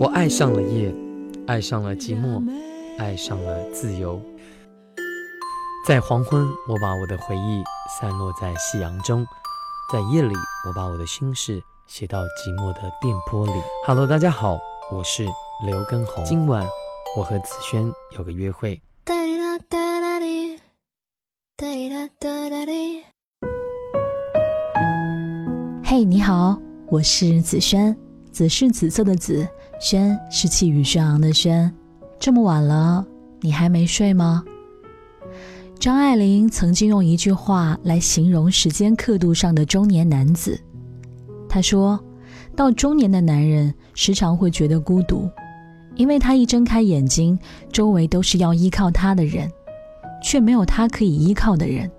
我爱上了夜，爱上了寂寞，爱上了自由。在黄昏，我把我的回忆散落在夕阳中；在夜里，我把我的心事写到寂寞的电波里。Hello，大家好，我是刘根红。今晚我和子轩有个约会。嘿，你好，我是子轩。紫是紫色的紫，轩是气宇轩昂的轩。这么晚了，你还没睡吗？张爱玲曾经用一句话来形容时间刻度上的中年男子，她说：“到中年的男人时常会觉得孤独，因为他一睁开眼睛，周围都是要依靠他的人，却没有他可以依靠的人。”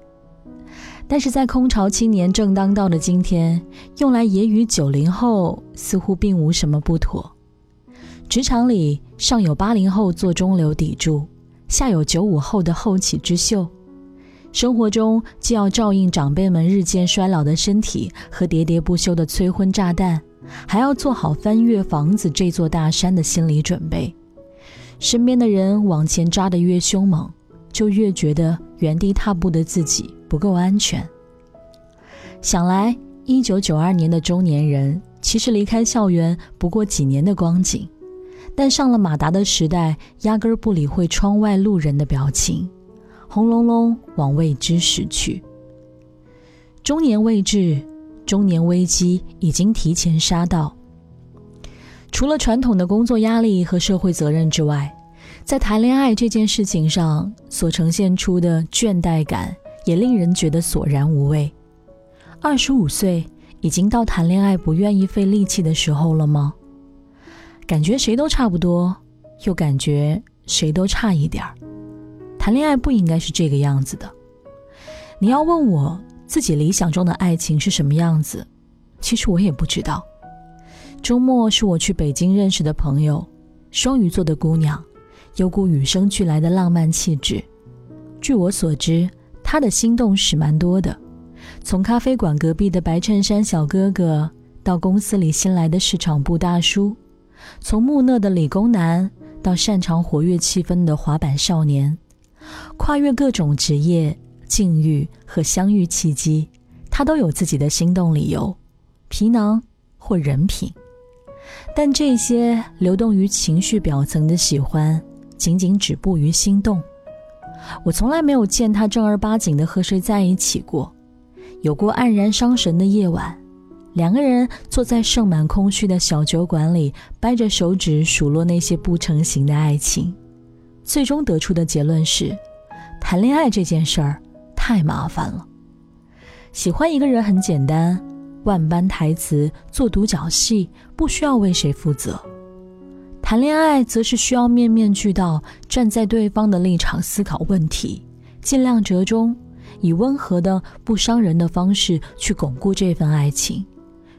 但是在空巢青年正当道的今天，用来揶揄九零后似乎并无什么不妥。职场里上有八零后做中流砥柱，下有九五后的后起之秀；生活中既要照应长辈们日渐衰老的身体和喋喋不休的催婚炸弹，还要做好翻越房子这座大山的心理准备。身边的人往前扎得越凶猛，就越觉得原地踏步的自己。不够安全。想来，一九九二年的中年人其实离开校园不过几年的光景，但上了马达的时代，压根儿不理会窗外路人的表情，轰隆隆往未知驶去。中年未至，中年危机已经提前杀到。除了传统的工作压力和社会责任之外，在谈恋爱这件事情上所呈现出的倦怠感。也令人觉得索然无味。二十五岁已经到谈恋爱不愿意费力气的时候了吗？感觉谁都差不多，又感觉谁都差一点儿。谈恋爱不应该是这个样子的。你要问我自己理想中的爱情是什么样子，其实我也不知道。周末是我去北京认识的朋友，双鱼座的姑娘，有股与生俱来的浪漫气质。据我所知。他的心动史蛮多的，从咖啡馆隔壁的白衬衫小哥哥，到公司里新来的市场部大叔，从木讷的理工男到擅长活跃气氛的滑板少年，跨越各种职业、境遇和相遇契机，他都有自己的心动理由，皮囊或人品。但这些流动于情绪表层的喜欢，仅仅止步于心动。我从来没有见他正儿八经的和谁在一起过，有过黯然伤神的夜晚，两个人坐在盛满空虚的小酒馆里，掰着手指数落那些不成形的爱情，最终得出的结论是：谈恋爱这件事儿太麻烦了。喜欢一个人很简单，万般台词做独角戏，不需要为谁负责。谈恋爱则是需要面面俱到，站在对方的立场思考问题，尽量折中，以温和的不伤人的方式去巩固这份爱情。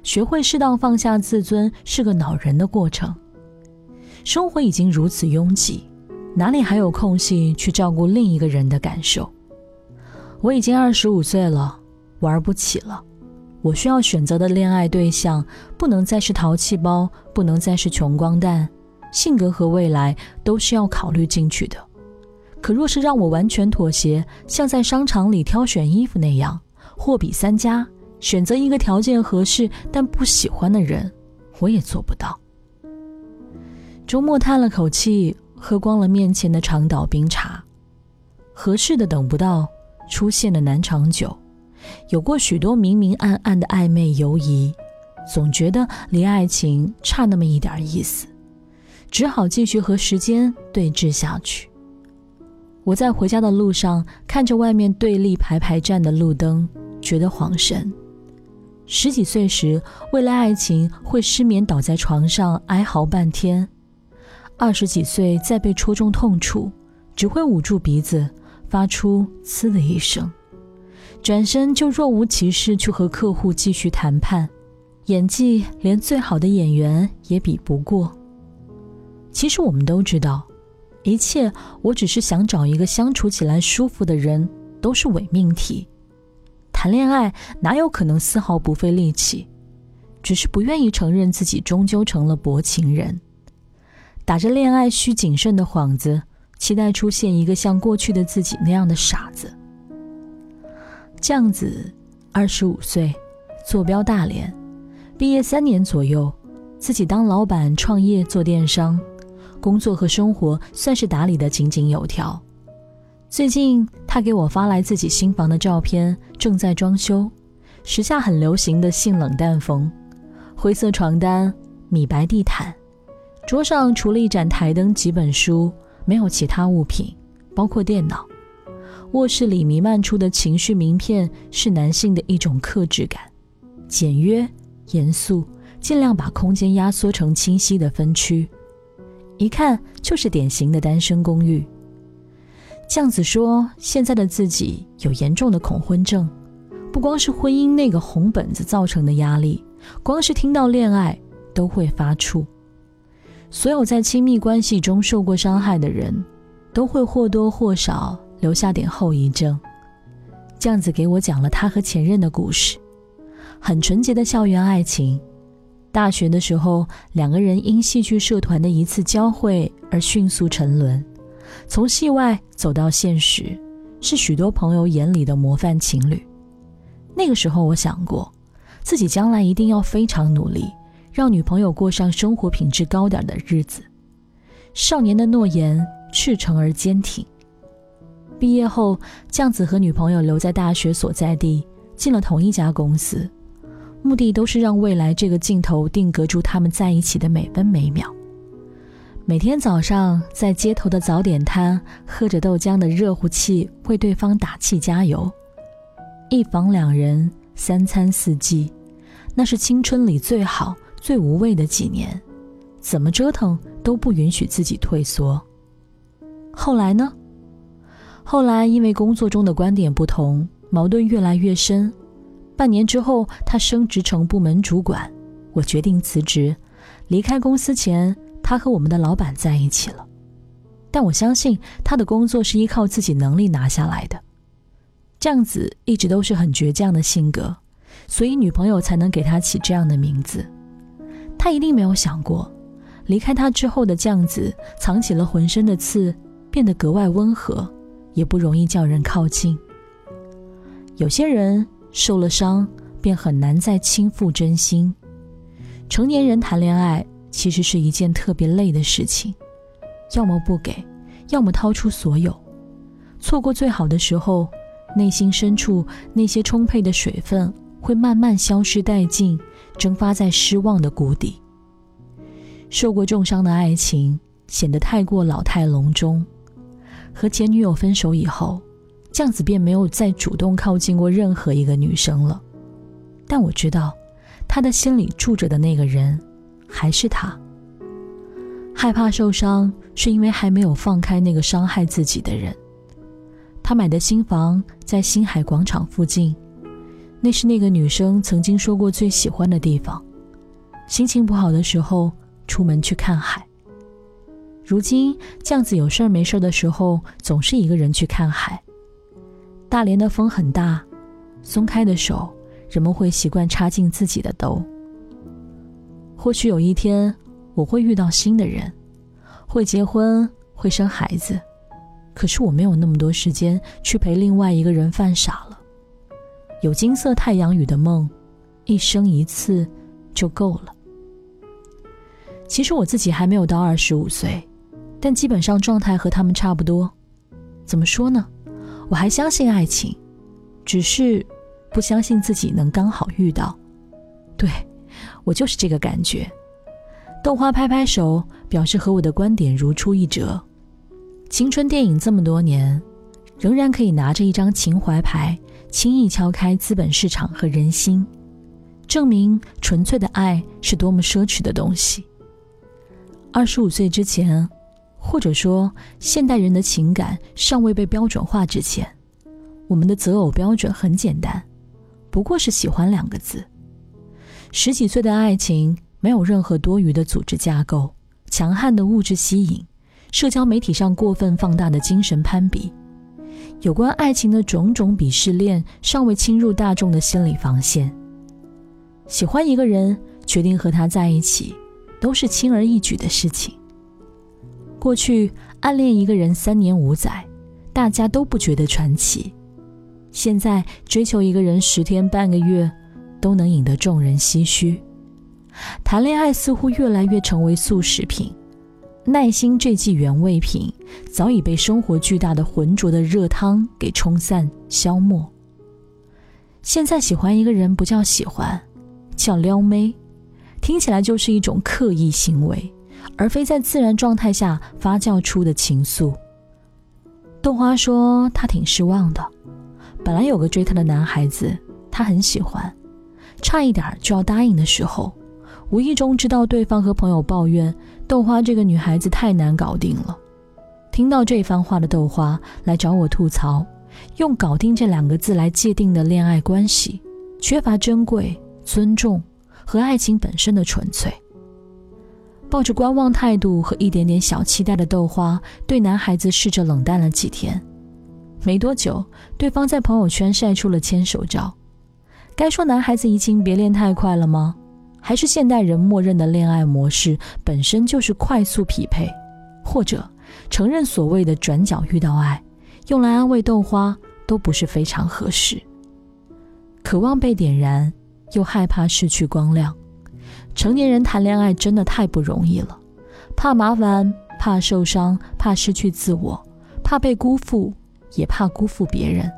学会适当放下自尊是个恼人的过程。生活已经如此拥挤，哪里还有空隙去照顾另一个人的感受？我已经二十五岁了，玩不起了。我需要选择的恋爱对象不能再是淘气包，不能再是穷光蛋。性格和未来都是要考虑进去的，可若是让我完全妥协，像在商场里挑选衣服那样，货比三家，选择一个条件合适但不喜欢的人，我也做不到。周末叹了口气，喝光了面前的长岛冰茶。合适的等不到，出现的难长久。有过许多明明暗暗的暧昧犹疑，总觉得离爱情差那么一点意思。只好继续和时间对峙下去。我在回家的路上看着外面对立排排站的路灯，觉得恍神。十几岁时为了爱情会失眠，倒在床上哀嚎半天；二十几岁再被戳中痛处，只会捂住鼻子，发出“呲”的一声，转身就若无其事去和客户继续谈判，演技连最好的演员也比不过。其实我们都知道，一切我只是想找一个相处起来舒服的人，都是伪命题。谈恋爱哪有可能丝毫不费力气？只是不愿意承认自己终究成了薄情人，打着恋爱需谨慎的幌子，期待出现一个像过去的自己那样的傻子。酱子，二十五岁，坐标大连，毕业三年左右，自己当老板创业做电商，工作和生活算是打理的井井有条。最近他给我发来自己新房的照片，正在装修，时下很流行的性冷淡风。灰色床单，米白地毯，桌上除了一盏台灯、几本书，没有其他物品，包括电脑。卧室里弥漫出的情绪名片是男性的一种克制感，简约、严肃，尽量把空间压缩成清晰的分区，一看就是典型的单身公寓。酱子说，现在的自己有严重的恐婚症，不光是婚姻那个红本子造成的压力。光是听到恋爱都会发怵。所有在亲密关系中受过伤害的人，都会或多或少留下点后遗症。酱子给我讲了他和前任的故事，很纯洁的校园爱情。大学的时候，两个人因戏剧社团的一次交汇而迅速沉沦，从戏外走到现实，是许多朋友眼里的模范情侣。那个时候，我想过。自己将来一定要非常努力，让女朋友过上生活品质高点的日子。少年的诺言赤诚而坚挺。毕业后，酱子和女朋友留在大学所在地，进了同一家公司，目的都是让未来这个镜头定格住他们在一起的每分每秒。每天早上在街头的早点摊，喝着豆浆的热乎气，为对方打气加油。一房两人。三餐四季，那是青春里最好、最无畏的几年，怎么折腾都不允许自己退缩。后来呢？后来因为工作中的观点不同，矛盾越来越深。半年之后，他升职成部门主管，我决定辞职。离开公司前，他和我们的老板在一起了。但我相信他的工作是依靠自己能力拿下来的。酱子一直都是很倔强的性格，所以女朋友才能给他起这样的名字。他一定没有想过，离开他之后的酱子藏起了浑身的刺，变得格外温和，也不容易叫人靠近。有些人受了伤，便很难再倾覆真心。成年人谈恋爱其实是一件特别累的事情，要么不给，要么掏出所有，错过最好的时候。内心深处那些充沛的水分会慢慢消失殆尽，蒸发在失望的谷底。受过重伤的爱情显得太过老态龙钟。和前女友分手以后，酱子便没有再主动靠近过任何一个女生了。但我知道，他的心里住着的那个人还是他。害怕受伤，是因为还没有放开那个伤害自己的人。他买的新房在星海广场附近，那是那个女生曾经说过最喜欢的地方。心情不好的时候，出门去看海。如今酱子有事儿没事儿的时候，总是一个人去看海。大连的风很大，松开的手，人们会习惯插进自己的兜。或许有一天，我会遇到新的人，会结婚，会生孩子。可是我没有那么多时间去陪另外一个人犯傻了。有金色太阳雨的梦，一生一次就够了。其实我自己还没有到二十五岁，但基本上状态和他们差不多。怎么说呢？我还相信爱情，只是不相信自己能刚好遇到。对，我就是这个感觉。豆花拍拍手，表示和我的观点如出一辙。青春电影这么多年，仍然可以拿着一张情怀牌，轻易敲开资本市场和人心，证明纯粹的爱是多么奢侈的东西。二十五岁之前，或者说现代人的情感尚未被标准化之前，我们的择偶标准很简单，不过是喜欢两个字。十几岁的爱情没有任何多余的组织架构，强悍的物质吸引。社交媒体上过分放大的精神攀比，有关爱情的种种鄙视链尚未侵入大众的心理防线。喜欢一个人决定和他在一起，都是轻而易举的事情。过去暗恋一个人三年五载，大家都不觉得传奇；现在追求一个人十天半个月，都能引得众人唏嘘。谈恋爱似乎越来越成为速食品，耐心这剂原味品早已被生活巨大的浑浊的热汤给冲散消磨。现在喜欢一个人不叫喜欢，叫撩妹，听起来就是一种刻意行为，而非在自然状态下发酵出的情愫。豆花说她挺失望的，本来有个追她的男孩子，她很喜欢，差一点就要答应的时候，无意中知道对方和朋友抱怨豆花这个女孩子太难搞定了。听到这番话的豆花来找我吐槽。用“搞定”这两个字来界定的恋爱关系，缺乏珍贵、尊重和爱情本身的纯粹。抱着观望态度和一点点小期待的豆花，对男孩子试着冷淡了几天。没多久，对方在朋友圈晒出了牵手照。该说男孩子移情别恋太快了吗？还是现代人默认的恋爱模式本身就是快速匹配？或者承认所谓的转角遇到爱？用来安慰豆花都不是非常合适。渴望被点燃，又害怕失去光亮。成年人谈恋爱真的太不容易了，怕麻烦，怕受伤，怕失去自我，怕被辜负，也怕辜负别人。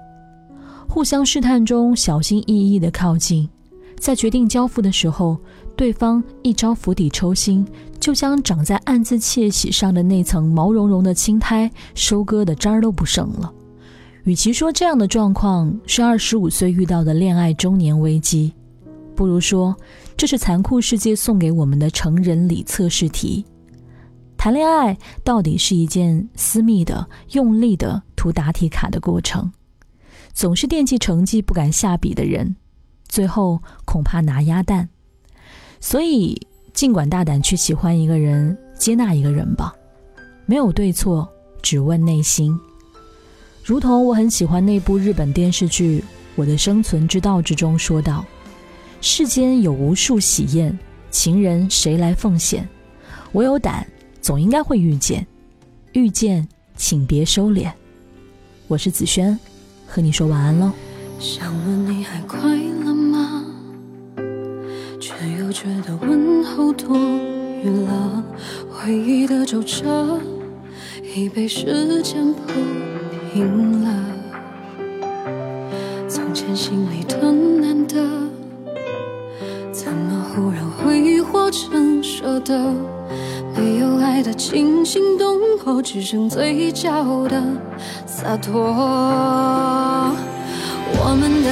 互相试探中，小心翼翼的靠近，在决定交付的时候，对方一招釜底抽薪。就将长在暗自窃喜上的那层毛茸茸的青苔收割的渣儿都不剩了。与其说这样的状况是二十五岁遇到的恋爱中年危机，不如说这是残酷世界送给我们的成人礼测试题。谈恋爱到底是一件私密的、用力的涂答题卡的过程。总是惦记成绩不敢下笔的人，最后恐怕拿鸭蛋。所以。尽管大胆去喜欢一个人，接纳一个人吧，没有对错，只问内心。如同我很喜欢那部日本电视剧《我的生存之道》之中说道：“世间有无数喜宴，情人谁来奉献？我有胆，总应该会遇见。遇见，请别收敛。”我是子轩，和你说晚安喽。想问你还快乐吗？却又觉得问候多余了，回忆的皱褶已被时间铺平了。从前心里的难得，成熟的？没有爱的惊心动魄，只剩嘴角的洒脱。我们的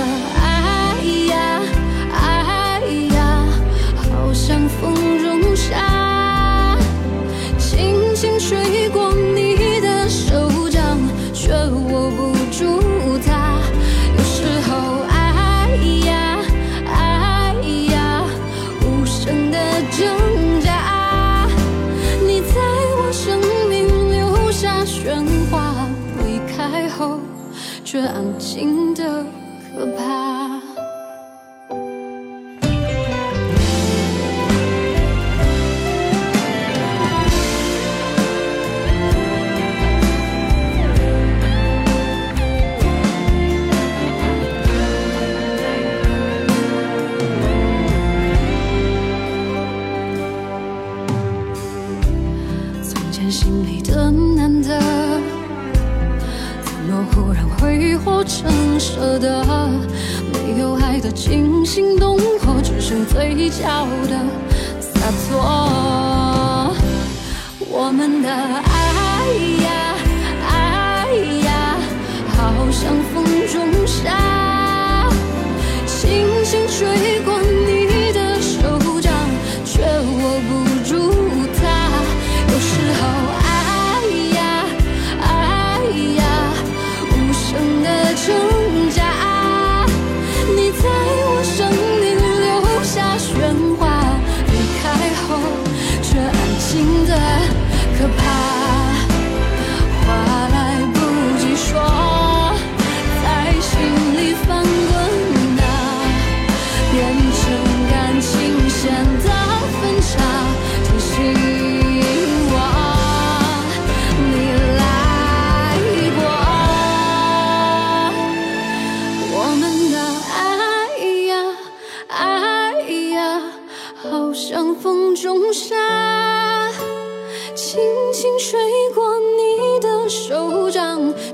笑的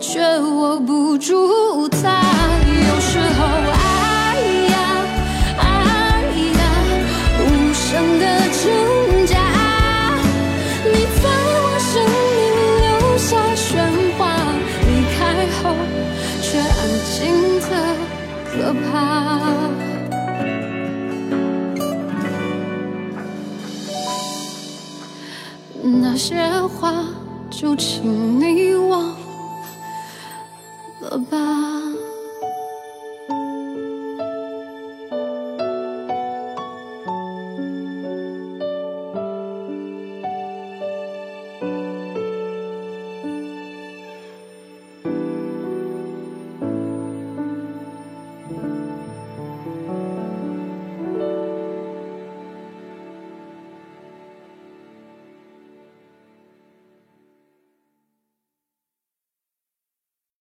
却握不住它。有时候，爱呀爱呀，无声的挣扎。你在我生命留下喧哗，离开后却安静的可怕。那些话，就请你忘了吧？